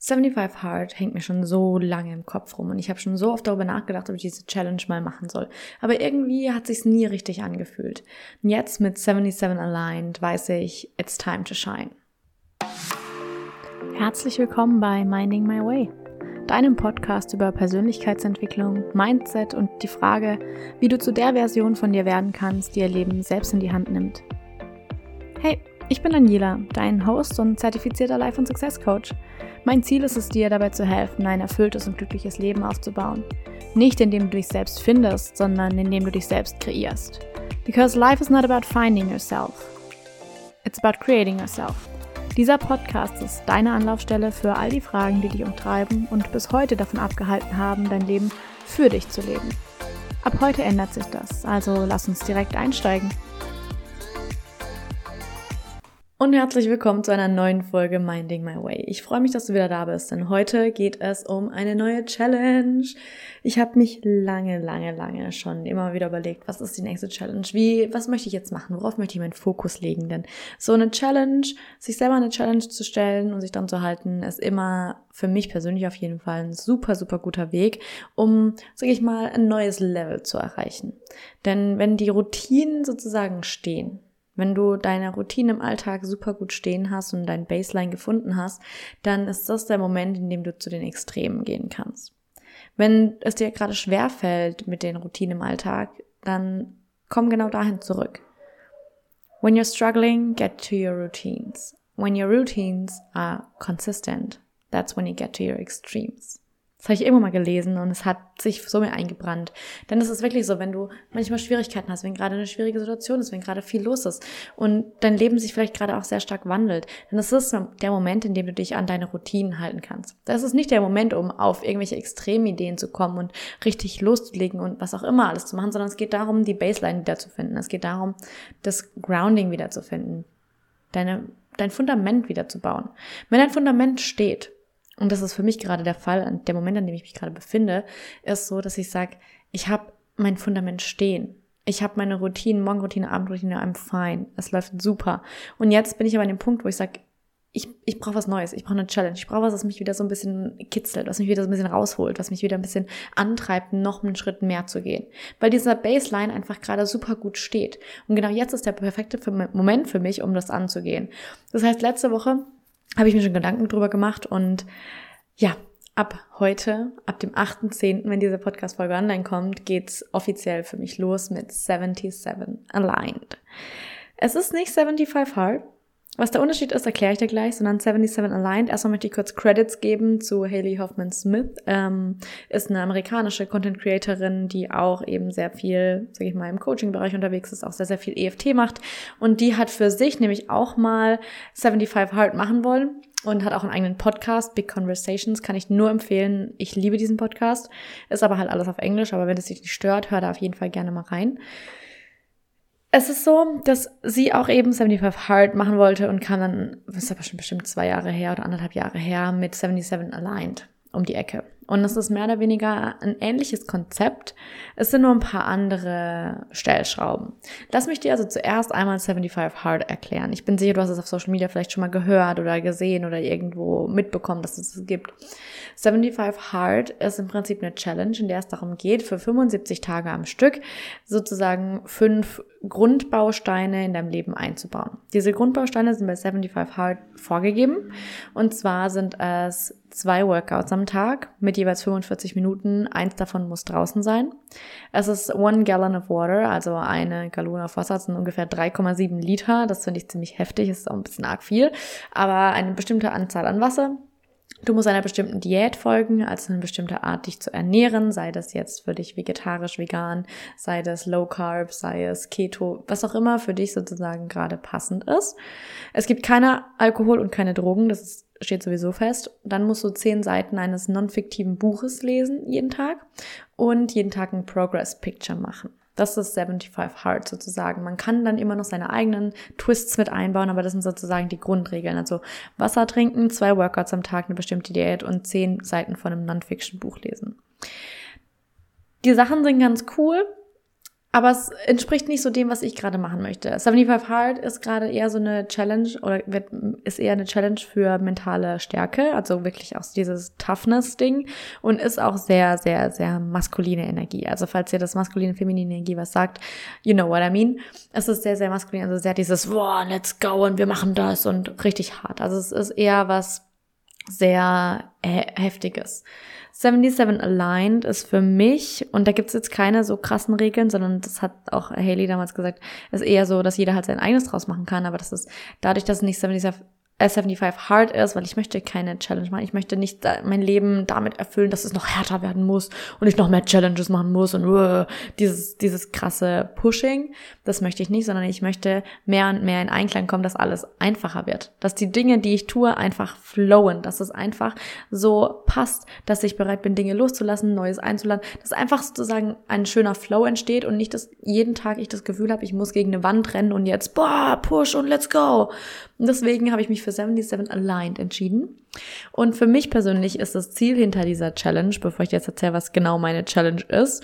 75 Hard hängt mir schon so lange im Kopf rum und ich habe schon so oft darüber nachgedacht, ob ich diese Challenge mal machen soll. Aber irgendwie hat sich's nie richtig angefühlt. Und jetzt mit 77 Aligned weiß ich, it's time to shine. Herzlich willkommen bei Minding My Way, deinem Podcast über Persönlichkeitsentwicklung, Mindset und die Frage, wie du zu der Version von dir werden kannst, die ihr Leben selbst in die Hand nimmt. Hey, ich bin Daniela, dein Host und zertifizierter Life- und Success Coach. Mein Ziel ist es dir dabei zu helfen, ein erfülltes und glückliches Leben aufzubauen. Nicht indem du dich selbst findest, sondern indem du dich selbst kreierst. Because life is not about finding yourself. It's about creating yourself. Dieser Podcast ist deine Anlaufstelle für all die Fragen, die dich umtreiben und bis heute davon abgehalten haben, dein Leben für dich zu leben. Ab heute ändert sich das, also lass uns direkt einsteigen. Und herzlich willkommen zu einer neuen Folge Minding My Way. Ich freue mich, dass du wieder da bist, denn heute geht es um eine neue Challenge. Ich habe mich lange, lange, lange schon immer wieder überlegt, was ist die nächste Challenge? Wie, was möchte ich jetzt machen? Worauf möchte ich meinen Fokus legen? Denn so eine Challenge, sich selber eine Challenge zu stellen und sich dann zu halten, ist immer für mich persönlich auf jeden Fall ein super, super guter Weg, um, sage ich mal, ein neues Level zu erreichen. Denn wenn die Routinen sozusagen stehen, wenn du deine Routine im Alltag super gut stehen hast und dein Baseline gefunden hast, dann ist das der Moment, in dem du zu den Extremen gehen kannst. Wenn es dir gerade schwer fällt mit den Routinen im Alltag, dann komm genau dahin zurück. When you're struggling, get to your routines. When your routines are consistent, that's when you get to your extremes. Das habe ich irgendwann mal gelesen und es hat sich so mir eingebrannt. Denn es ist wirklich so, wenn du manchmal Schwierigkeiten hast, wenn gerade eine schwierige Situation ist, wenn gerade viel los ist und dein Leben sich vielleicht gerade auch sehr stark wandelt, dann ist es der Moment, in dem du dich an deine Routinen halten kannst. Das ist nicht der Moment, um auf irgendwelche Extremideen zu kommen und richtig loszulegen und was auch immer alles zu machen, sondern es geht darum, die Baseline wiederzufinden. Es geht darum, das Grounding wiederzufinden. Deine, dein Fundament wiederzubauen. Wenn dein Fundament steht, und das ist für mich gerade der Fall, der Moment, an dem ich mich gerade befinde, ist so, dass ich sage, ich habe mein Fundament stehen. Ich habe meine Routine, Morgenroutine, Abendroutine, I'm fine. Es läuft super. Und jetzt bin ich aber an dem Punkt, wo ich sage, ich, ich brauche was Neues, ich brauche eine Challenge, ich brauche was, was mich wieder so ein bisschen kitzelt, was mich wieder so ein bisschen rausholt, was mich wieder ein bisschen antreibt, noch einen Schritt mehr zu gehen. Weil dieser Baseline einfach gerade super gut steht. Und genau jetzt ist der perfekte Moment für mich, um das anzugehen. Das heißt, letzte Woche habe ich mir schon Gedanken drüber gemacht und ja, ab heute, ab dem 8.10., wenn diese Podcast-Folge online kommt, geht's offiziell für mich los mit 77 Aligned. Es ist nicht 75 Hard, was der Unterschied ist, erkläre ich dir gleich, sondern 77 Aligned. Erstmal möchte ich kurz Credits geben zu Haley Hoffman Smith. Ähm, ist eine amerikanische Content Creatorin, die auch eben sehr viel, sage ich mal, im Coaching-Bereich unterwegs ist, auch sehr, sehr viel EFT macht. Und die hat für sich nämlich auch mal 75 Hard machen wollen und hat auch einen eigenen Podcast, Big Conversations, kann ich nur empfehlen. Ich liebe diesen Podcast. Ist aber halt alles auf Englisch, aber wenn es dich nicht stört, hör da auf jeden Fall gerne mal rein. Es ist so, dass sie auch eben 75 Hard machen wollte und kam dann, das ist aber schon bestimmt zwei Jahre her oder anderthalb Jahre her, mit 77 Aligned um die Ecke. Und es ist mehr oder weniger ein ähnliches Konzept. Es sind nur ein paar andere Stellschrauben. Lass mich dir also zuerst einmal 75 Hard erklären. Ich bin sicher, du hast es auf Social Media vielleicht schon mal gehört oder gesehen oder irgendwo mitbekommen, dass es es gibt. 75 Hard ist im Prinzip eine Challenge, in der es darum geht, für 75 Tage am Stück sozusagen fünf Grundbausteine in deinem Leben einzubauen. Diese Grundbausteine sind bei 75 Hard vorgegeben. Und zwar sind es zwei Workouts am Tag mit jeweils 45 Minuten. Eins davon muss draußen sein. Es ist one gallon of water, also eine Gallone auf Wasser, sind ungefähr 3,7 Liter. Das finde ich ziemlich heftig, ist auch ein bisschen arg viel. Aber eine bestimmte Anzahl an Wasser. Du musst einer bestimmten Diät folgen, also eine bestimmte Art, dich zu ernähren, sei das jetzt für dich vegetarisch, vegan, sei das Low Carb, sei es Keto, was auch immer für dich sozusagen gerade passend ist. Es gibt keine Alkohol und keine Drogen, das ist steht sowieso fest. Dann musst du zehn Seiten eines non-fiktiven Buches lesen jeden Tag und jeden Tag ein Progress Picture machen. Das ist 75 Hard sozusagen. Man kann dann immer noch seine eigenen Twists mit einbauen, aber das sind sozusagen die Grundregeln. Also Wasser trinken, zwei Workouts am Tag, eine bestimmte Diät und zehn Seiten von einem Non-Fiction-Buch lesen. Die Sachen sind ganz cool. Aber es entspricht nicht so dem, was ich gerade machen möchte. 75 Hard ist gerade eher so eine Challenge oder wird, ist eher eine Challenge für mentale Stärke, also wirklich auch dieses Toughness-Ding und ist auch sehr, sehr, sehr maskuline Energie. Also falls ihr das maskuline, feminine Energie was sagt, you know what I mean. Es ist sehr, sehr maskulin, also sehr dieses, wow, let's go und wir machen das und richtig hart. Also es ist eher was sehr he heftiges. 77 Aligned ist für mich, und da gibt's jetzt keine so krassen Regeln, sondern das hat auch Haley damals gesagt, ist eher so, dass jeder halt sein eigenes draus machen kann, aber das ist dadurch, dass es nicht 77 75 hard ist, weil ich möchte keine Challenge machen. Ich möchte nicht mein Leben damit erfüllen, dass es noch härter werden muss und ich noch mehr Challenges machen muss und uh, dieses, dieses krasse Pushing. Das möchte ich nicht, sondern ich möchte mehr und mehr in Einklang kommen, dass alles einfacher wird. Dass die Dinge, die ich tue, einfach flowen. Dass es einfach so passt, dass ich bereit bin, Dinge loszulassen, Neues einzuladen. Dass einfach sozusagen ein schöner Flow entsteht und nicht, dass jeden Tag ich das Gefühl habe, ich muss gegen eine Wand rennen und jetzt, boah, push und let's go. Und deswegen habe ich mich für 77 Aligned entschieden. Und für mich persönlich ist das Ziel hinter dieser Challenge, bevor ich jetzt erzähle, was genau meine Challenge ist,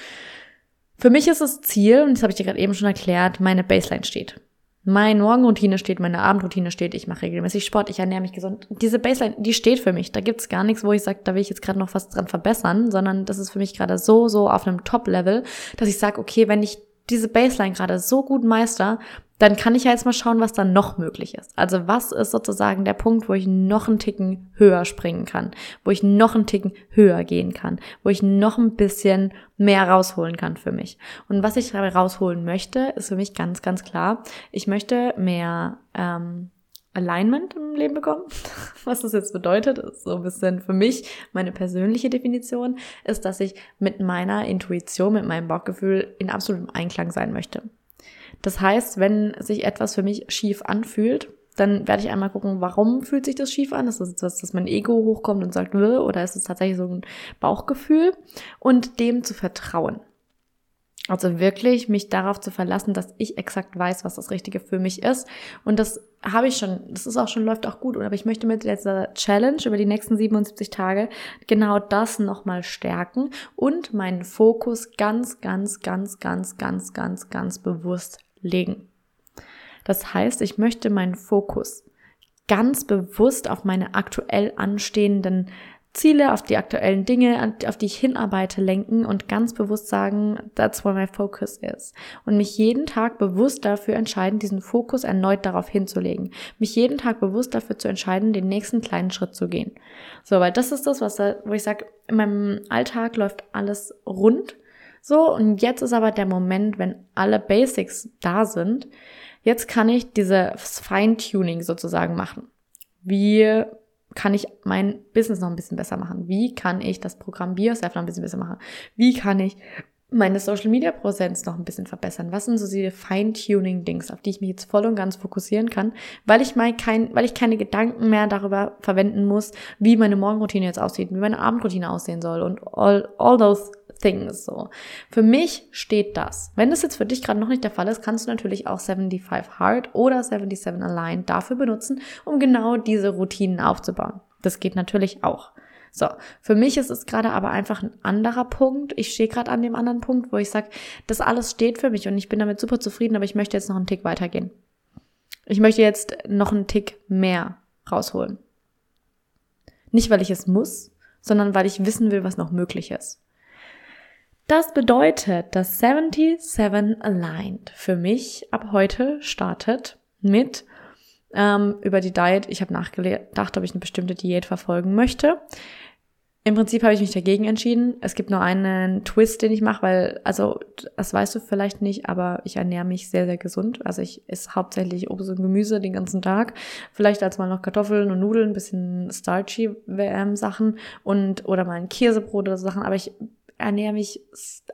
für mich ist das Ziel, und das habe ich dir gerade eben schon erklärt, meine Baseline steht. Meine Morgenroutine steht, meine Abendroutine steht, ich mache regelmäßig Sport, ich ernähre mich gesund. Diese Baseline, die steht für mich. Da gibt's gar nichts, wo ich sage, da will ich jetzt gerade noch was dran verbessern, sondern das ist für mich gerade so, so auf einem Top-Level, dass ich sage, okay, wenn ich diese Baseline gerade so gut meister, dann kann ich ja jetzt mal schauen, was da noch möglich ist. Also was ist sozusagen der Punkt, wo ich noch einen Ticken höher springen kann, wo ich noch einen Ticken höher gehen kann, wo ich noch ein bisschen mehr rausholen kann für mich. Und was ich rausholen möchte, ist für mich ganz, ganz klar, ich möchte mehr ähm, Alignment im Leben bekommen. Was das jetzt bedeutet, ist so ein bisschen für mich meine persönliche Definition, ist, dass ich mit meiner Intuition, mit meinem Bauchgefühl in absolutem Einklang sein möchte. Das heißt, wenn sich etwas für mich schief anfühlt, dann werde ich einmal gucken, warum fühlt sich das schief an? Ist das jetzt dass mein Ego hochkommt und sagt, oder ist es tatsächlich so ein Bauchgefühl? Und dem zu vertrauen. Also wirklich mich darauf zu verlassen, dass ich exakt weiß, was das Richtige für mich ist. Und das habe ich schon, das ist auch schon, läuft auch gut. Aber ich möchte mit dieser Challenge über die nächsten 77 Tage genau das nochmal stärken und meinen Fokus ganz, ganz, ganz, ganz, ganz, ganz, ganz bewusst legen. Das heißt, ich möchte meinen Fokus ganz bewusst auf meine aktuell anstehenden Ziele, auf die aktuellen Dinge, auf die ich hinarbeite, lenken und ganz bewusst sagen, that's where my focus is. Und mich jeden Tag bewusst dafür entscheiden, diesen Fokus erneut darauf hinzulegen. Mich jeden Tag bewusst dafür zu entscheiden, den nächsten kleinen Schritt zu gehen. So, weil das ist das, was da, wo ich sage, in meinem Alltag läuft alles rund. So, und jetzt ist aber der Moment, wenn alle Basics da sind. Jetzt kann ich dieses Feintuning sozusagen machen. Wie kann ich mein Business noch ein bisschen besser machen? Wie kann ich das Programm BioSelf noch ein bisschen besser machen? Wie kann ich meine Social Media Präsenz noch ein bisschen verbessern? Was sind so diese Feintuning-Dings, auf die ich mich jetzt voll und ganz fokussieren kann, weil ich mal kein, weil ich keine Gedanken mehr darüber verwenden muss, wie meine Morgenroutine jetzt aussieht, wie meine Abendroutine aussehen soll und all, all those things so. Für mich steht das. Wenn das jetzt für dich gerade noch nicht der Fall ist, kannst du natürlich auch 75 Hard oder 77 Align dafür benutzen, um genau diese Routinen aufzubauen. Das geht natürlich auch. So, für mich ist es gerade aber einfach ein anderer Punkt. Ich stehe gerade an dem anderen Punkt, wo ich sage, das alles steht für mich und ich bin damit super zufrieden, aber ich möchte jetzt noch einen Tick weitergehen. Ich möchte jetzt noch einen Tick mehr rausholen. Nicht, weil ich es muss, sondern weil ich wissen will, was noch möglich ist. Das bedeutet, dass 77 Aligned für mich ab heute startet mit ähm, über die Diet. Ich habe nachgedacht, ob ich eine bestimmte Diät verfolgen möchte. Im Prinzip habe ich mich dagegen entschieden. Es gibt nur einen Twist, den ich mache, weil, also, das weißt du vielleicht nicht, aber ich ernähre mich sehr, sehr gesund. Also ich esse hauptsächlich Obst und Gemüse den ganzen Tag. Vielleicht als mal noch Kartoffeln und Nudeln, bisschen starchy ähm, Sachen und oder mal ein Käsebrot oder Sachen. Aber ich ernähre mich,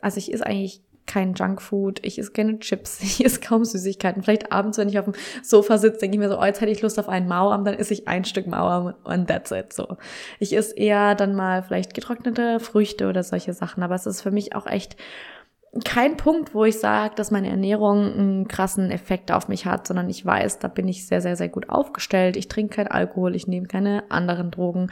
also ich esse eigentlich kein Junkfood, ich esse keine Chips, ich esse kaum Süßigkeiten. Vielleicht abends, wenn ich auf dem Sofa sitze, denke ich mir so, oh, jetzt hätte ich Lust auf einen Mauerarm, dann esse ich ein Stück Mauerarm und that's it, so. Ich esse eher dann mal vielleicht getrocknete Früchte oder solche Sachen, aber es ist für mich auch echt kein Punkt, wo ich sage, dass meine Ernährung einen krassen Effekt auf mich hat, sondern ich weiß, da bin ich sehr, sehr, sehr gut aufgestellt. Ich trinke keinen Alkohol, ich nehme keine anderen Drogen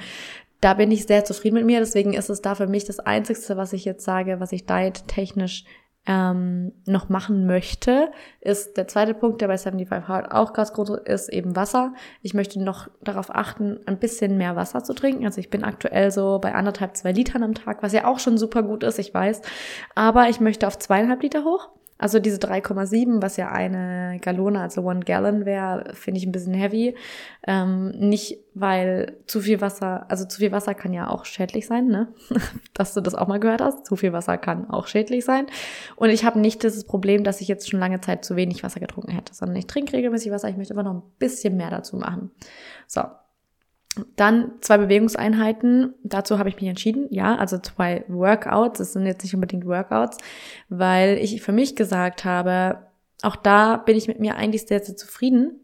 da bin ich sehr zufrieden mit mir. Deswegen ist es da für mich das Einzigste, was ich jetzt sage, was ich diet-technisch ähm, noch machen möchte, ist der zweite Punkt, der bei 75 Hard auch ganz groß ist, eben Wasser. Ich möchte noch darauf achten, ein bisschen mehr Wasser zu trinken. Also ich bin aktuell so bei anderthalb, zwei Litern am Tag, was ja auch schon super gut ist, ich weiß. Aber ich möchte auf zweieinhalb Liter hoch. Also diese 3,7, was ja eine Gallone, also One Gallon wäre, finde ich ein bisschen heavy. Ähm, nicht, weil zu viel Wasser, also zu viel Wasser kann ja auch schädlich sein, ne? dass du das auch mal gehört hast. Zu viel Wasser kann auch schädlich sein. Und ich habe nicht dieses Problem, dass ich jetzt schon lange Zeit zu wenig Wasser getrunken hätte, sondern ich trinke regelmäßig Wasser. Ich möchte aber noch ein bisschen mehr dazu machen. So, dann zwei Bewegungseinheiten. Dazu habe ich mich entschieden. Ja, also zwei Workouts. Das sind jetzt nicht unbedingt Workouts, weil ich für mich gesagt habe, auch da bin ich mit mir eigentlich sehr, sehr zufrieden.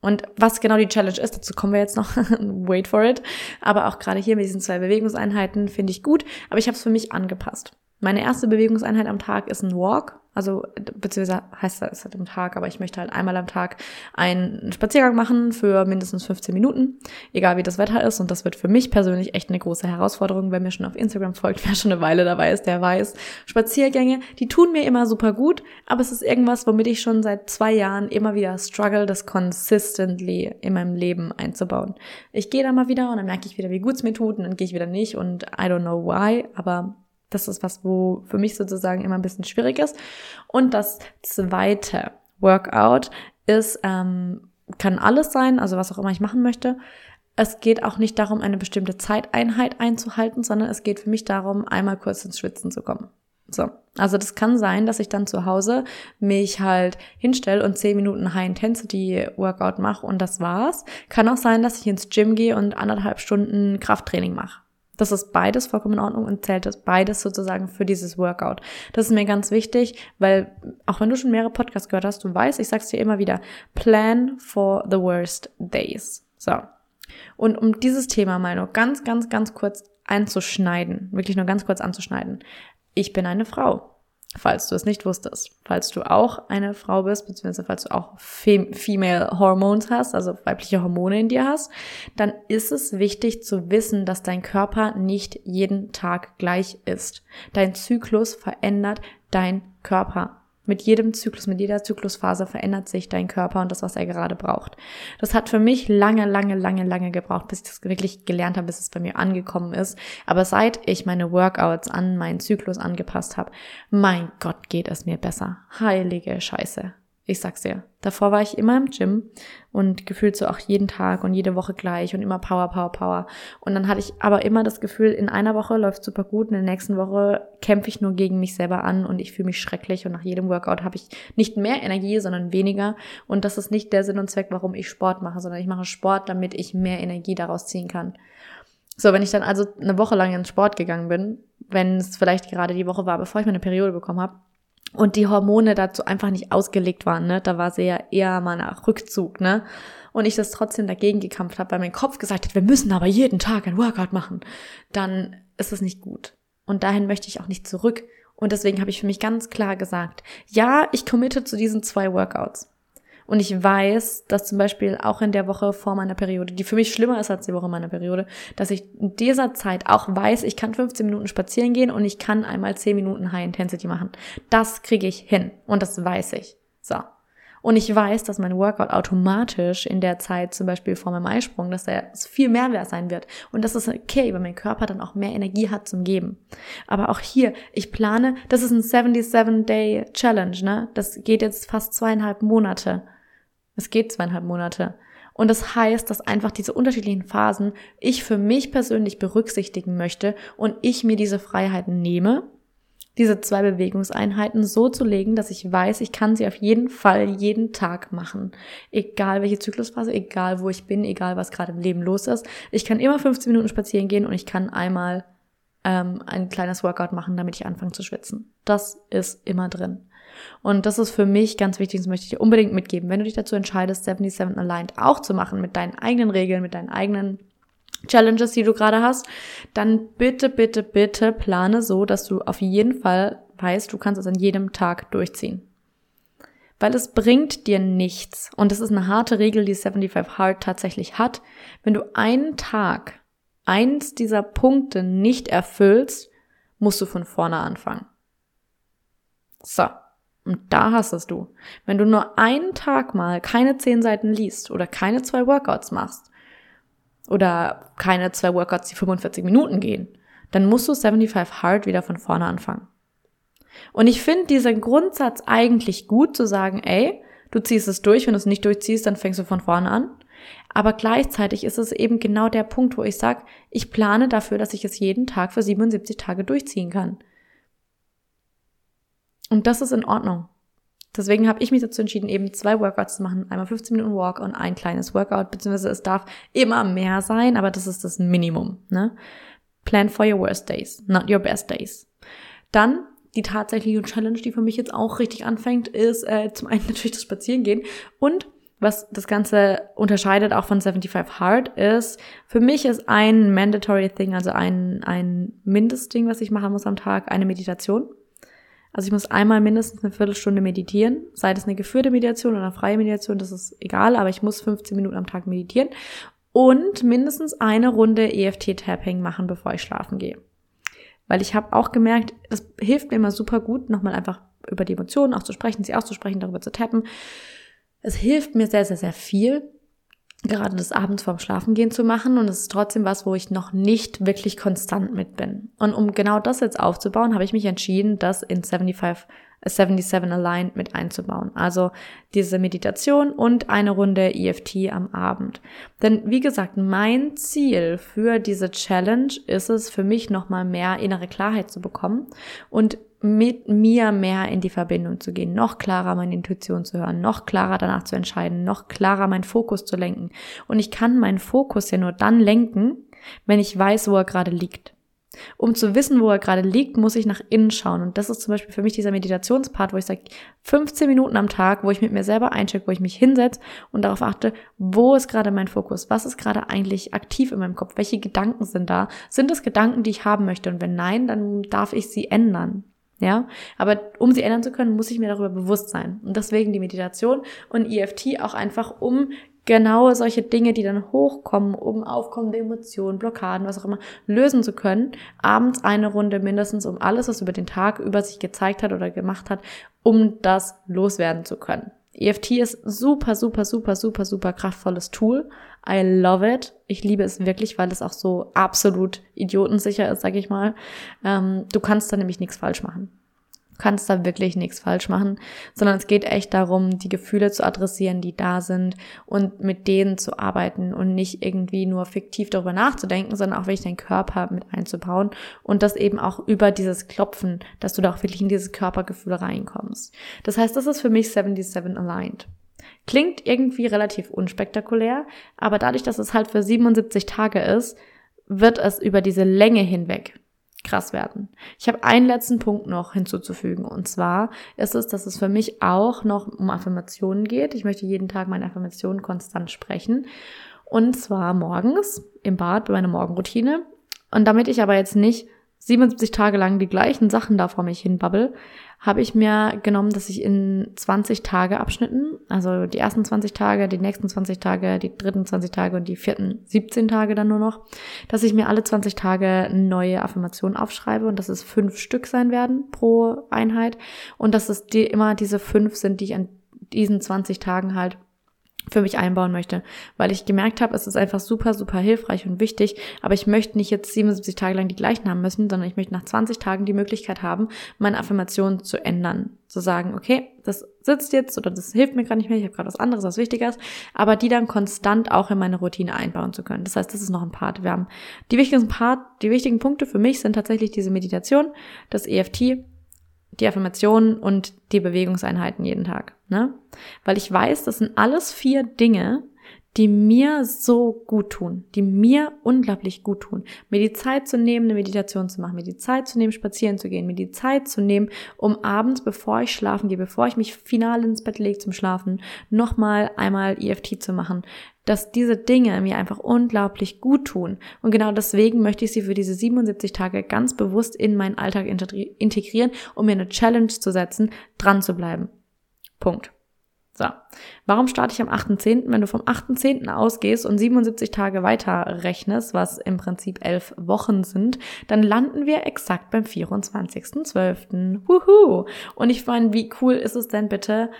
Und was genau die Challenge ist, dazu kommen wir jetzt noch. Wait for it. Aber auch gerade hier mit diesen zwei Bewegungseinheiten finde ich gut. Aber ich habe es für mich angepasst. Meine erste Bewegungseinheit am Tag ist ein Walk. Also, beziehungsweise heißt das halt am Tag, aber ich möchte halt einmal am Tag einen Spaziergang machen für mindestens 15 Minuten, egal wie das Wetter ist. Und das wird für mich persönlich echt eine große Herausforderung. Wer mir schon auf Instagram folgt, wer schon eine Weile dabei ist, der weiß, Spaziergänge, die tun mir immer super gut, aber es ist irgendwas, womit ich schon seit zwei Jahren immer wieder struggle, das consistently in meinem Leben einzubauen. Ich gehe da mal wieder und dann merke ich wieder, wie gut es mir tut und dann gehe ich wieder nicht und I don't know why, aber das ist was, wo für mich sozusagen immer ein bisschen schwierig ist. Und das zweite Workout ist, ähm, kann alles sein, also was auch immer ich machen möchte. Es geht auch nicht darum, eine bestimmte Zeiteinheit einzuhalten, sondern es geht für mich darum, einmal kurz ins Schwitzen zu kommen. So. Also das kann sein, dass ich dann zu Hause mich halt hinstelle und zehn Minuten High Intensity Workout mache und das war's. Kann auch sein, dass ich ins Gym gehe und anderthalb Stunden Krafttraining mache. Das ist beides vollkommen in Ordnung und zählt das beides sozusagen für dieses Workout. Das ist mir ganz wichtig, weil auch wenn du schon mehrere Podcasts gehört hast, du weißt, ich sag's dir immer wieder, plan for the worst days. So. Und um dieses Thema mal nur ganz, ganz, ganz kurz einzuschneiden, wirklich nur ganz kurz anzuschneiden. Ich bin eine Frau falls du es nicht wusstest. Falls du auch eine Frau bist, beziehungsweise falls du auch Fem Female Hormones hast, also weibliche Hormone in dir hast, dann ist es wichtig zu wissen, dass dein Körper nicht jeden Tag gleich ist. Dein Zyklus verändert dein Körper. Mit jedem Zyklus, mit jeder Zyklusphase verändert sich dein Körper und das, was er gerade braucht. Das hat für mich lange, lange, lange, lange gebraucht, bis ich das wirklich gelernt habe, bis es bei mir angekommen ist. Aber seit ich meine Workouts an meinen Zyklus angepasst habe, mein Gott, geht es mir besser. Heilige Scheiße. Ich sag's dir. Davor war ich immer im Gym und gefühlt so auch jeden Tag und jede Woche gleich und immer Power, Power, Power. Und dann hatte ich aber immer das Gefühl, in einer Woche läuft super gut, in der nächsten Woche kämpfe ich nur gegen mich selber an und ich fühle mich schrecklich und nach jedem Workout habe ich nicht mehr Energie, sondern weniger. Und das ist nicht der Sinn und Zweck, warum ich Sport mache, sondern ich mache Sport, damit ich mehr Energie daraus ziehen kann. So, wenn ich dann also eine Woche lang ins Sport gegangen bin, wenn es vielleicht gerade die Woche war, bevor ich meine Periode bekommen habe, und die Hormone dazu einfach nicht ausgelegt waren, ne? Da war sie ja eher mal nach Rückzug, ne? Und ich das trotzdem dagegen gekämpft habe, weil mein Kopf gesagt hat, wir müssen aber jeden Tag ein Workout machen, dann ist es nicht gut. Und dahin möchte ich auch nicht zurück. Und deswegen habe ich für mich ganz klar gesagt, ja, ich committe zu diesen zwei Workouts. Und ich weiß, dass zum Beispiel auch in der Woche vor meiner Periode, die für mich schlimmer ist als die Woche meiner Periode, dass ich in dieser Zeit auch weiß, ich kann 15 Minuten spazieren gehen und ich kann einmal 10 Minuten High Intensity machen. Das kriege ich hin und das weiß ich. So. Und ich weiß, dass mein Workout automatisch in der Zeit, zum Beispiel vor meinem Eisprung, dass er viel mehr wert sein wird. Und das ist okay, weil mein Körper dann auch mehr Energie hat zum Geben. Aber auch hier, ich plane, das ist ein 77-Day Challenge, ne? Das geht jetzt fast zweieinhalb Monate. Es geht zweieinhalb Monate. Und das heißt, dass einfach diese unterschiedlichen Phasen ich für mich persönlich berücksichtigen möchte und ich mir diese Freiheiten nehme, diese zwei Bewegungseinheiten so zu legen, dass ich weiß, ich kann sie auf jeden Fall jeden Tag machen. Egal welche Zyklusphase, egal wo ich bin, egal was gerade im Leben los ist. Ich kann immer 15 Minuten spazieren gehen und ich kann einmal ähm, ein kleines Workout machen, damit ich anfange zu schwitzen. Das ist immer drin. Und das ist für mich ganz wichtig, das möchte ich dir unbedingt mitgeben. Wenn du dich dazu entscheidest, 77 Aligned auch zu machen, mit deinen eigenen Regeln, mit deinen eigenen Challenges, die du gerade hast, dann bitte, bitte, bitte plane so, dass du auf jeden Fall weißt, du kannst es an jedem Tag durchziehen. Weil es bringt dir nichts. Und das ist eine harte Regel, die 75 Hard tatsächlich hat. Wenn du einen Tag eins dieser Punkte nicht erfüllst, musst du von vorne anfangen. So. Und da hast es du. Wenn du nur einen Tag mal keine zehn Seiten liest oder keine zwei Workouts machst oder keine zwei Workouts, die 45 Minuten gehen, dann musst du 75 Hard wieder von vorne anfangen. Und ich finde diesen Grundsatz eigentlich gut zu sagen, ey, du ziehst es durch, wenn du es nicht durchziehst, dann fängst du von vorne an. Aber gleichzeitig ist es eben genau der Punkt, wo ich sage, ich plane dafür, dass ich es jeden Tag für 77 Tage durchziehen kann. Und das ist in Ordnung. Deswegen habe ich mich dazu entschieden, eben zwei Workouts zu machen. Einmal 15 Minuten Walk und ein kleines Workout, beziehungsweise es darf immer mehr sein, aber das ist das Minimum. Ne? Plan for your worst days, not your best days. Dann die tatsächliche Challenge, die für mich jetzt auch richtig anfängt, ist äh, zum einen natürlich das Spazierengehen und was das Ganze unterscheidet auch von 75 Hard ist, für mich ist ein mandatory thing, also ein, ein Mindestding, was ich machen muss am Tag, eine Meditation. Also ich muss einmal mindestens eine Viertelstunde meditieren, sei das eine geführte Meditation oder eine freie Meditation, das ist egal, aber ich muss 15 Minuten am Tag meditieren und mindestens eine Runde EFT-Tapping machen, bevor ich schlafen gehe. Weil ich habe auch gemerkt, es hilft mir immer super gut, nochmal einfach über die Emotionen auch zu sprechen, sie auszusprechen, darüber zu tappen. Es hilft mir sehr, sehr, sehr viel, gerade das abends vorm Schlafengehen zu machen und es ist trotzdem was, wo ich noch nicht wirklich konstant mit bin. Und um genau das jetzt aufzubauen, habe ich mich entschieden, das in 75 77 Aligned mit einzubauen. Also diese Meditation und eine Runde EFT am Abend. Denn wie gesagt, mein Ziel für diese Challenge ist es für mich nochmal mehr innere Klarheit zu bekommen und mit mir mehr in die Verbindung zu gehen, noch klarer meine Intuition zu hören, noch klarer danach zu entscheiden, noch klarer meinen Fokus zu lenken. Und ich kann meinen Fokus ja nur dann lenken, wenn ich weiß, wo er gerade liegt. Um zu wissen, wo er gerade liegt, muss ich nach innen schauen. Und das ist zum Beispiel für mich dieser Meditationspart, wo ich sage, 15 Minuten am Tag, wo ich mit mir selber eincheck, wo ich mich hinsetze und darauf achte, wo ist gerade mein Fokus? Was ist gerade eigentlich aktiv in meinem Kopf? Welche Gedanken sind da? Sind es Gedanken, die ich haben möchte? Und wenn nein, dann darf ich sie ändern. Ja, aber um sie ändern zu können, muss ich mir darüber bewusst sein. Und deswegen die Meditation und EFT auch einfach, um genau solche Dinge, die dann hochkommen, um aufkommende Emotionen, Blockaden, was auch immer, lösen zu können. Abends eine Runde mindestens, um alles, was über den Tag über sich gezeigt hat oder gemacht hat, um das loswerden zu können. EFT ist super, super, super, super, super kraftvolles Tool. I love it. Ich liebe es wirklich, weil es auch so absolut idiotensicher ist, sag ich mal. Ähm, du kannst da nämlich nichts falsch machen. Du kannst da wirklich nichts falsch machen, sondern es geht echt darum, die Gefühle zu adressieren, die da sind und mit denen zu arbeiten und nicht irgendwie nur fiktiv darüber nachzudenken, sondern auch wirklich deinen Körper mit einzubauen und das eben auch über dieses Klopfen, dass du da auch wirklich in dieses Körpergefühl reinkommst. Das heißt, das ist für mich 77 aligned. Klingt irgendwie relativ unspektakulär, aber dadurch, dass es halt für 77 Tage ist, wird es über diese Länge hinweg krass werden. Ich habe einen letzten Punkt noch hinzuzufügen und zwar ist es, dass es für mich auch noch um Affirmationen geht. Ich möchte jeden Tag meine Affirmationen konstant sprechen und zwar morgens im Bad bei meiner Morgenroutine. Und damit ich aber jetzt nicht 77 Tage lang die gleichen Sachen da vor mich hin babbel, habe ich mir genommen, dass ich in 20 Tage Abschnitten, also die ersten 20 Tage, die nächsten 20 Tage, die dritten 20 Tage und die vierten 17 Tage dann nur noch, dass ich mir alle 20 Tage neue Affirmationen aufschreibe und dass es fünf Stück sein werden pro Einheit und dass es die, immer diese fünf sind, die ich an diesen 20 Tagen halt für mich einbauen möchte, weil ich gemerkt habe, es ist einfach super, super hilfreich und wichtig, aber ich möchte nicht jetzt 77 Tage lang die gleichen haben müssen, sondern ich möchte nach 20 Tagen die Möglichkeit haben, meine Affirmation zu ändern. Zu sagen, okay, das sitzt jetzt oder das hilft mir gerade nicht mehr, ich habe gerade was anderes, was Wichtiges, aber die dann konstant auch in meine Routine einbauen zu können. Das heißt, das ist noch ein Part. Wir haben die wichtigsten Part, die wichtigen Punkte für mich sind tatsächlich diese Meditation, das EFT, die Affirmationen und die Bewegungseinheiten jeden Tag. Ne? Weil ich weiß, das sind alles vier Dinge, die mir so gut tun, die mir unglaublich gut tun. Mir die Zeit zu nehmen, eine Meditation zu machen, mir die Zeit zu nehmen, spazieren zu gehen, mir die Zeit zu nehmen, um abends, bevor ich schlafen gehe, bevor ich mich final ins Bett lege zum Schlafen, nochmal einmal EFT zu machen. Dass diese Dinge mir einfach unglaublich gut tun. Und genau deswegen möchte ich sie für diese 77 Tage ganz bewusst in meinen Alltag integrieren, um mir eine Challenge zu setzen, dran zu bleiben. Punkt. So, warum starte ich am 8.10.? Wenn du vom 8.10. ausgehst und 77 Tage weiter rechnest, was im Prinzip elf Wochen sind, dann landen wir exakt beim 24.12. Wuhu! Und ich meine, wie cool ist es denn bitte,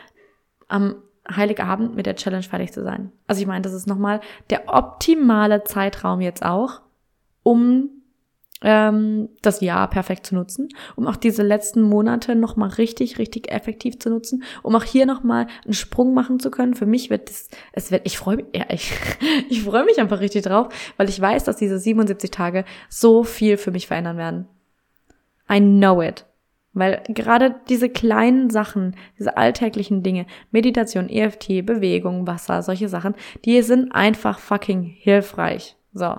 am Heiligabend mit der Challenge fertig zu sein? Also ich meine, das ist nochmal der optimale Zeitraum jetzt auch, um ähm, das Jahr perfekt zu nutzen, um auch diese letzten Monate nochmal richtig, richtig effektiv zu nutzen, um auch hier nochmal einen Sprung machen zu können. Für mich wird das, es wird, ich freue mich, ja, ich, ich freue mich einfach richtig drauf, weil ich weiß, dass diese 77 Tage so viel für mich verändern werden. I know it. Weil gerade diese kleinen Sachen, diese alltäglichen Dinge, Meditation, EFT, Bewegung, Wasser, solche Sachen, die sind einfach fucking hilfreich. So.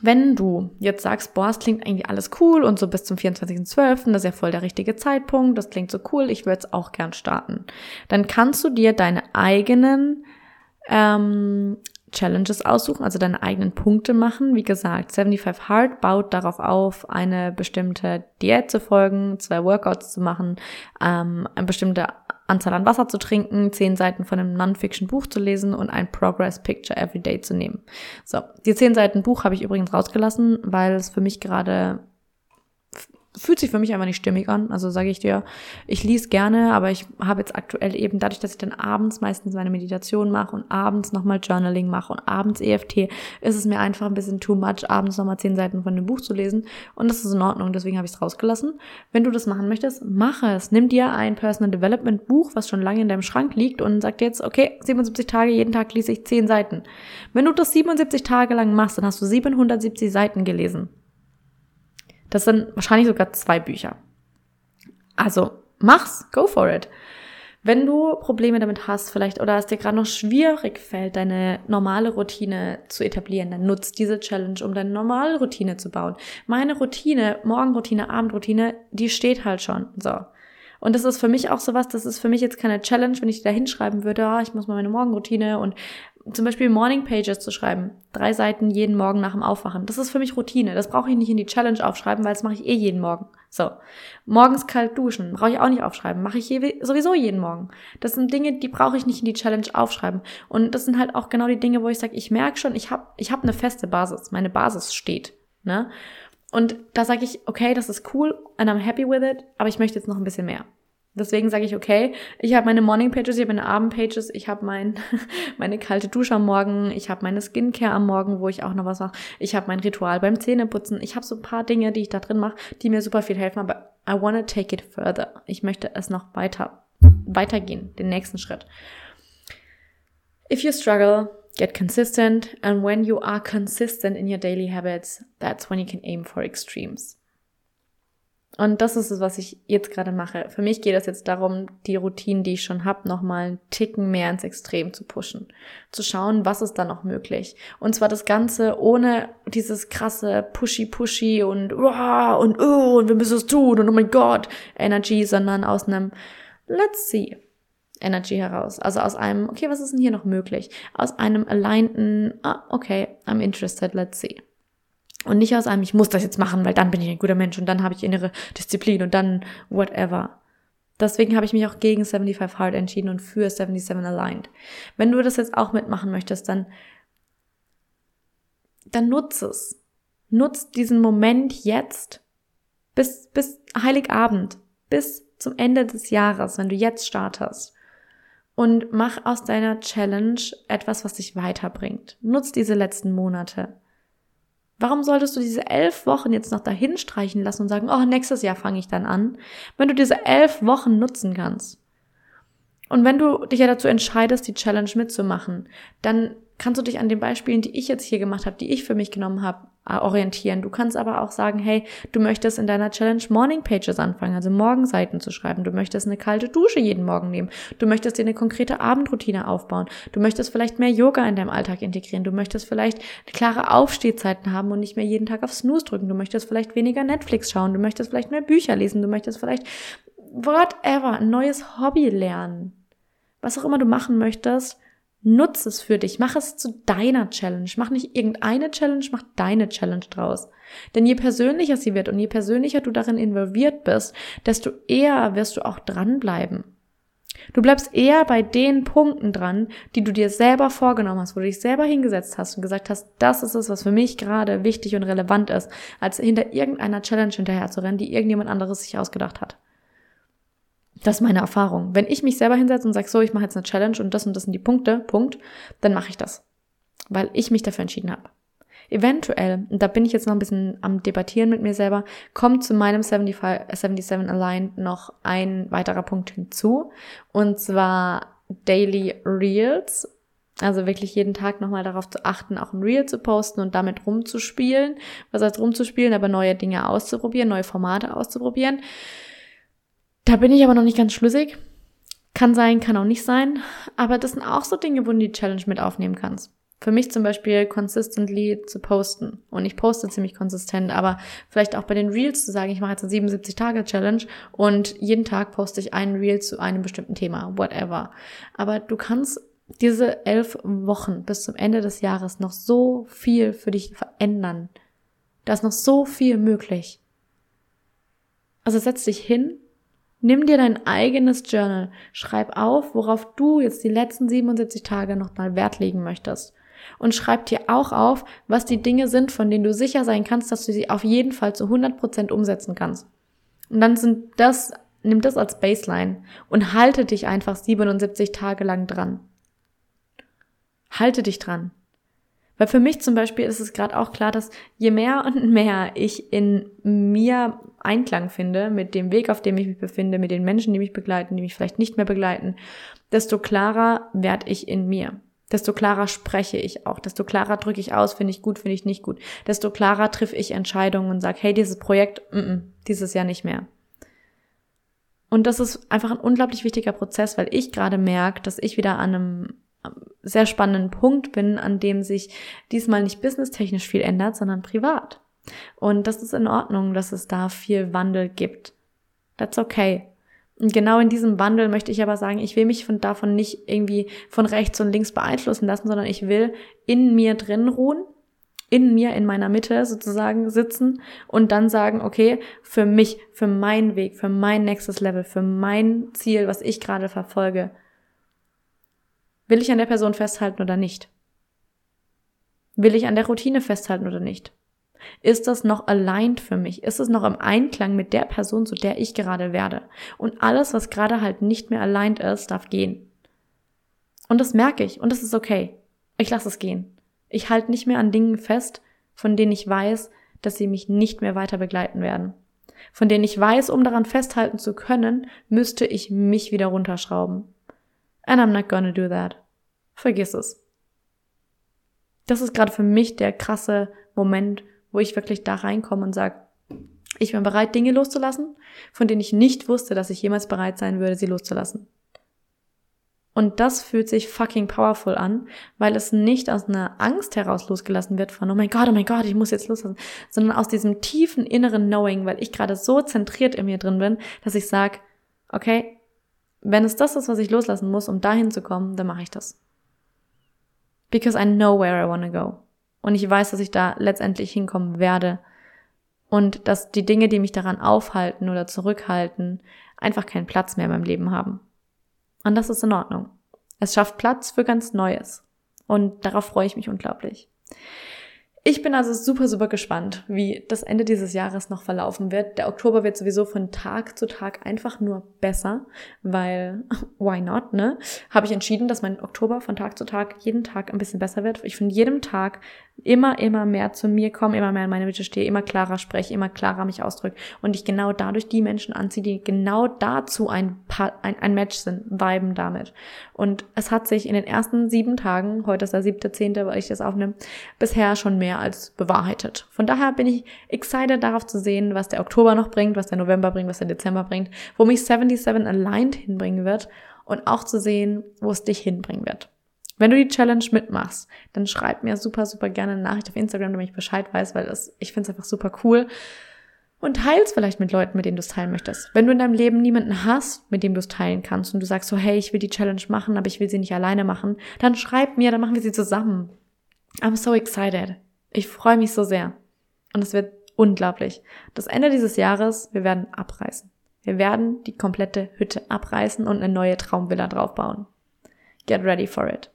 Wenn du jetzt sagst, boah, es klingt eigentlich alles cool und so bis zum 24.12., das ist ja voll der richtige Zeitpunkt, das klingt so cool, ich würde es auch gern starten, dann kannst du dir deine eigenen ähm, Challenges aussuchen, also deine eigenen Punkte machen. Wie gesagt, 75 Hard baut darauf auf, eine bestimmte Diät zu folgen, zwei Workouts zu machen, ähm, eine bestimmte Anzahl an Wasser zu trinken, zehn Seiten von einem Non-Fiction-Buch zu lesen und ein Progress-Picture every day zu nehmen. So, die zehn Seiten Buch habe ich übrigens rausgelassen, weil es für mich gerade fühlt sich für mich einfach nicht stimmig an. Also sage ich dir, ich lese gerne, aber ich habe jetzt aktuell eben dadurch, dass ich dann abends meistens meine Meditation mache und abends nochmal Journaling mache und abends EFT, ist es mir einfach ein bisschen too much, abends nochmal zehn Seiten von dem Buch zu lesen. Und das ist in Ordnung, deswegen habe ich es rausgelassen. Wenn du das machen möchtest, mach es. Nimm dir ein Personal Development Buch, was schon lange in deinem Schrank liegt und sag dir jetzt, okay, 77 Tage, jeden Tag lese ich zehn Seiten. Wenn du das 77 Tage lang machst, dann hast du 770 Seiten gelesen. Das sind wahrscheinlich sogar zwei Bücher. Also mach's, go for it. Wenn du Probleme damit hast, vielleicht oder es dir gerade noch schwierig fällt, deine normale Routine zu etablieren, dann nutzt diese Challenge, um deine normale Routine zu bauen. Meine Routine, Morgenroutine, Abendroutine, die steht halt schon. So. Und das ist für mich auch sowas, das ist für mich jetzt keine Challenge, wenn ich da hinschreiben würde, ah, ich muss mal meine Morgenroutine und zum Beispiel Morning Pages zu schreiben. Drei Seiten jeden Morgen nach dem Aufwachen. Das ist für mich Routine. Das brauche ich nicht in die Challenge aufschreiben, weil das mache ich eh jeden Morgen. So. Morgens kalt duschen. Brauche ich auch nicht aufschreiben. Mache ich sowieso jeden Morgen. Das sind Dinge, die brauche ich nicht in die Challenge aufschreiben. Und das sind halt auch genau die Dinge, wo ich sage, ich merke schon, ich habe ich hab eine feste Basis. Meine Basis steht. Ne? Und da sage ich, okay, das ist cool and I'm happy with it, aber ich möchte jetzt noch ein bisschen mehr. Deswegen sage ich, okay, ich habe meine Morning Pages, ich habe meine Abend Pages, ich habe mein, meine kalte Dusche am Morgen, ich habe meine Skincare am Morgen, wo ich auch noch was mache, ich habe mein Ritual beim Zähneputzen, ich habe so ein paar Dinge, die ich da drin mache, die mir super viel helfen, aber I wanna take it further. Ich möchte es noch weiter, weitergehen, den nächsten Schritt. If you struggle, get consistent, and when you are consistent in your daily habits, that's when you can aim for extremes. Und das ist es, was ich jetzt gerade mache. Für mich geht es jetzt darum, die Routinen, die ich schon habe, nochmal einen Ticken mehr ins Extrem zu pushen. Zu schauen, was ist da noch möglich. Und zwar das Ganze ohne dieses krasse Pushy-Pushy und wow und oh und wir müssen es tun und oh mein Gott Energy, sondern aus einem Let's see Energy heraus. Also aus einem, okay, was ist denn hier noch möglich? Aus einem alignten, ah, okay, I'm interested, let's see. Und nicht aus einem, ich muss das jetzt machen, weil dann bin ich ein guter Mensch und dann habe ich innere Disziplin und dann whatever. Deswegen habe ich mich auch gegen 75 Hard entschieden und für 77 Aligned. Wenn du das jetzt auch mitmachen möchtest, dann, dann nutz es. Nutz diesen Moment jetzt bis, bis Heiligabend, bis zum Ende des Jahres, wenn du jetzt startest. Und mach aus deiner Challenge etwas, was dich weiterbringt. Nutz diese letzten Monate. Warum solltest du diese elf Wochen jetzt noch dahin streichen lassen und sagen, oh, nächstes Jahr fange ich dann an, wenn du diese elf Wochen nutzen kannst? Und wenn du dich ja dazu entscheidest, die Challenge mitzumachen, dann kannst du dich an den Beispielen, die ich jetzt hier gemacht habe, die ich für mich genommen habe, äh, orientieren. Du kannst aber auch sagen, hey, du möchtest in deiner Challenge Morning Pages anfangen, also Morgenseiten zu schreiben. Du möchtest eine kalte Dusche jeden Morgen nehmen. Du möchtest dir eine konkrete Abendroutine aufbauen. Du möchtest vielleicht mehr Yoga in deinem Alltag integrieren. Du möchtest vielleicht klare Aufstehzeiten haben und nicht mehr jeden Tag auf Snooze drücken. Du möchtest vielleicht weniger Netflix schauen. Du möchtest vielleicht mehr Bücher lesen. Du möchtest vielleicht whatever, ein neues Hobby lernen. Was auch immer du machen möchtest, Nutz es für dich. Mach es zu deiner Challenge. Mach nicht irgendeine Challenge, mach deine Challenge draus. Denn je persönlicher sie wird und je persönlicher du darin involviert bist, desto eher wirst du auch dranbleiben. Du bleibst eher bei den Punkten dran, die du dir selber vorgenommen hast, wo du dich selber hingesetzt hast und gesagt hast, das ist es, was für mich gerade wichtig und relevant ist, als hinter irgendeiner Challenge hinterher zu rennen, die irgendjemand anderes sich ausgedacht hat. Das ist meine Erfahrung. Wenn ich mich selber hinsetze und sage, so, ich mache jetzt eine Challenge und das und das sind die Punkte, Punkt, dann mache ich das. Weil ich mich dafür entschieden habe. Eventuell, und da bin ich jetzt noch ein bisschen am Debattieren mit mir selber, kommt zu meinem 75, 77 Aligned noch ein weiterer Punkt hinzu. Und zwar Daily Reels. Also wirklich jeden Tag nochmal darauf zu achten, auch ein Reel zu posten und damit rumzuspielen. Was heißt rumzuspielen, aber neue Dinge auszuprobieren, neue Formate auszuprobieren. Da bin ich aber noch nicht ganz schlüssig. Kann sein, kann auch nicht sein. Aber das sind auch so Dinge, wo du die Challenge mit aufnehmen kannst. Für mich zum Beispiel consistently zu posten. Und ich poste ziemlich konsistent, aber vielleicht auch bei den Reels zu sagen, ich mache jetzt eine 77-Tage-Challenge und jeden Tag poste ich einen Reel zu einem bestimmten Thema, whatever. Aber du kannst diese elf Wochen bis zum Ende des Jahres noch so viel für dich verändern. Da ist noch so viel möglich. Also setz dich hin, nimm dir dein eigenes Journal, schreib auf, worauf du jetzt die letzten 77 Tage noch mal Wert legen möchtest und schreib dir auch auf, was die Dinge sind, von denen du sicher sein kannst, dass du sie auf jeden Fall zu 100% umsetzen kannst. Und dann sind das, nimm das als Baseline und halte dich einfach 77 Tage lang dran. Halte dich dran. Weil für mich zum Beispiel ist es gerade auch klar, dass je mehr und mehr ich in mir Einklang finde mit dem Weg, auf dem ich mich befinde, mit den Menschen, die mich begleiten, die mich vielleicht nicht mehr begleiten, desto klarer werde ich in mir. Desto klarer spreche ich auch, desto klarer drücke ich aus, finde ich gut, finde ich nicht gut, desto klarer triff ich Entscheidungen und sage, hey, dieses Projekt, mm -mm, dieses Jahr nicht mehr. Und das ist einfach ein unglaublich wichtiger Prozess, weil ich gerade merke, dass ich wieder an einem sehr spannenden Punkt bin, an dem sich diesmal nicht businesstechnisch viel ändert, sondern privat. Und das ist in Ordnung, dass es da viel Wandel gibt. That's okay. Und genau in diesem Wandel möchte ich aber sagen, ich will mich von davon nicht irgendwie von rechts und links beeinflussen lassen, sondern ich will in mir drin ruhen, in mir, in meiner Mitte sozusagen sitzen und dann sagen, okay, für mich, für meinen Weg, für mein nächstes Level, für mein Ziel, was ich gerade verfolge, will ich an der Person festhalten oder nicht? Will ich an der Routine festhalten oder nicht? Ist das noch aligned für mich? Ist es noch im Einklang mit der Person, zu der ich gerade werde? Und alles, was gerade halt nicht mehr aligned ist, darf gehen. Und das merke ich und das ist okay. Ich lasse es gehen. Ich halte nicht mehr an Dingen fest, von denen ich weiß, dass sie mich nicht mehr weiter begleiten werden. Von denen ich weiß, um daran festhalten zu können, müsste ich mich wieder runterschrauben. And I'm not gonna do that. Vergiss es. Das ist gerade für mich der krasse Moment, wo ich wirklich da reinkomme und sage, ich bin bereit, Dinge loszulassen, von denen ich nicht wusste, dass ich jemals bereit sein würde, sie loszulassen. Und das fühlt sich fucking powerful an, weil es nicht aus einer Angst heraus losgelassen wird von, oh mein Gott, oh mein Gott, ich muss jetzt loslassen, sondern aus diesem tiefen inneren Knowing, weil ich gerade so zentriert in mir drin bin, dass ich sage, okay, wenn es das ist, was ich loslassen muss, um dahin zu kommen, dann mache ich das. Because I know where I want to go. Und ich weiß, dass ich da letztendlich hinkommen werde. Und dass die Dinge, die mich daran aufhalten oder zurückhalten, einfach keinen Platz mehr in meinem Leben haben. Und das ist in Ordnung. Es schafft Platz für ganz Neues. Und darauf freue ich mich unglaublich. Ich bin also super, super gespannt, wie das Ende dieses Jahres noch verlaufen wird. Der Oktober wird sowieso von Tag zu Tag einfach nur besser, weil, why not, ne? Habe ich entschieden, dass mein Oktober von Tag zu Tag jeden Tag ein bisschen besser wird. Ich von jedem Tag immer, immer mehr zu mir komme, immer mehr in meine Mitte stehe, immer klarer spreche, immer klarer mich ausdrücke und ich genau dadurch die Menschen anziehe, die genau dazu ein, ein, ein Match sind, viben damit. Und es hat sich in den ersten sieben Tagen, heute ist der siebte, zehnte, weil ich das aufnehme, bisher schon als bewahrheitet. Von daher bin ich excited darauf zu sehen, was der Oktober noch bringt, was der November bringt, was der Dezember bringt, wo mich 77 Aligned hinbringen wird und auch zu sehen, wo es dich hinbringen wird. Wenn du die Challenge mitmachst, dann schreib mir super, super gerne eine Nachricht auf Instagram, damit ich Bescheid weiß, weil das, ich finde es einfach super cool. Und teils vielleicht mit Leuten, mit denen du es teilen möchtest. Wenn du in deinem Leben niemanden hast, mit dem du es teilen kannst und du sagst so, hey, ich will die Challenge machen, aber ich will sie nicht alleine machen, dann schreib mir, dann machen wir sie zusammen. I'm so excited. Ich freue mich so sehr. Und es wird unglaublich. Das Ende dieses Jahres, wir werden abreißen. Wir werden die komplette Hütte abreißen und eine neue Traumvilla draufbauen. Get ready for it.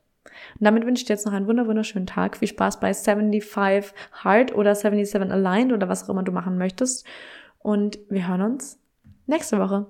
Und damit wünsche ich dir jetzt noch einen wunderschönen Tag. Viel Spaß bei 75 Hard oder 77 Aligned oder was auch immer du machen möchtest. Und wir hören uns nächste Woche.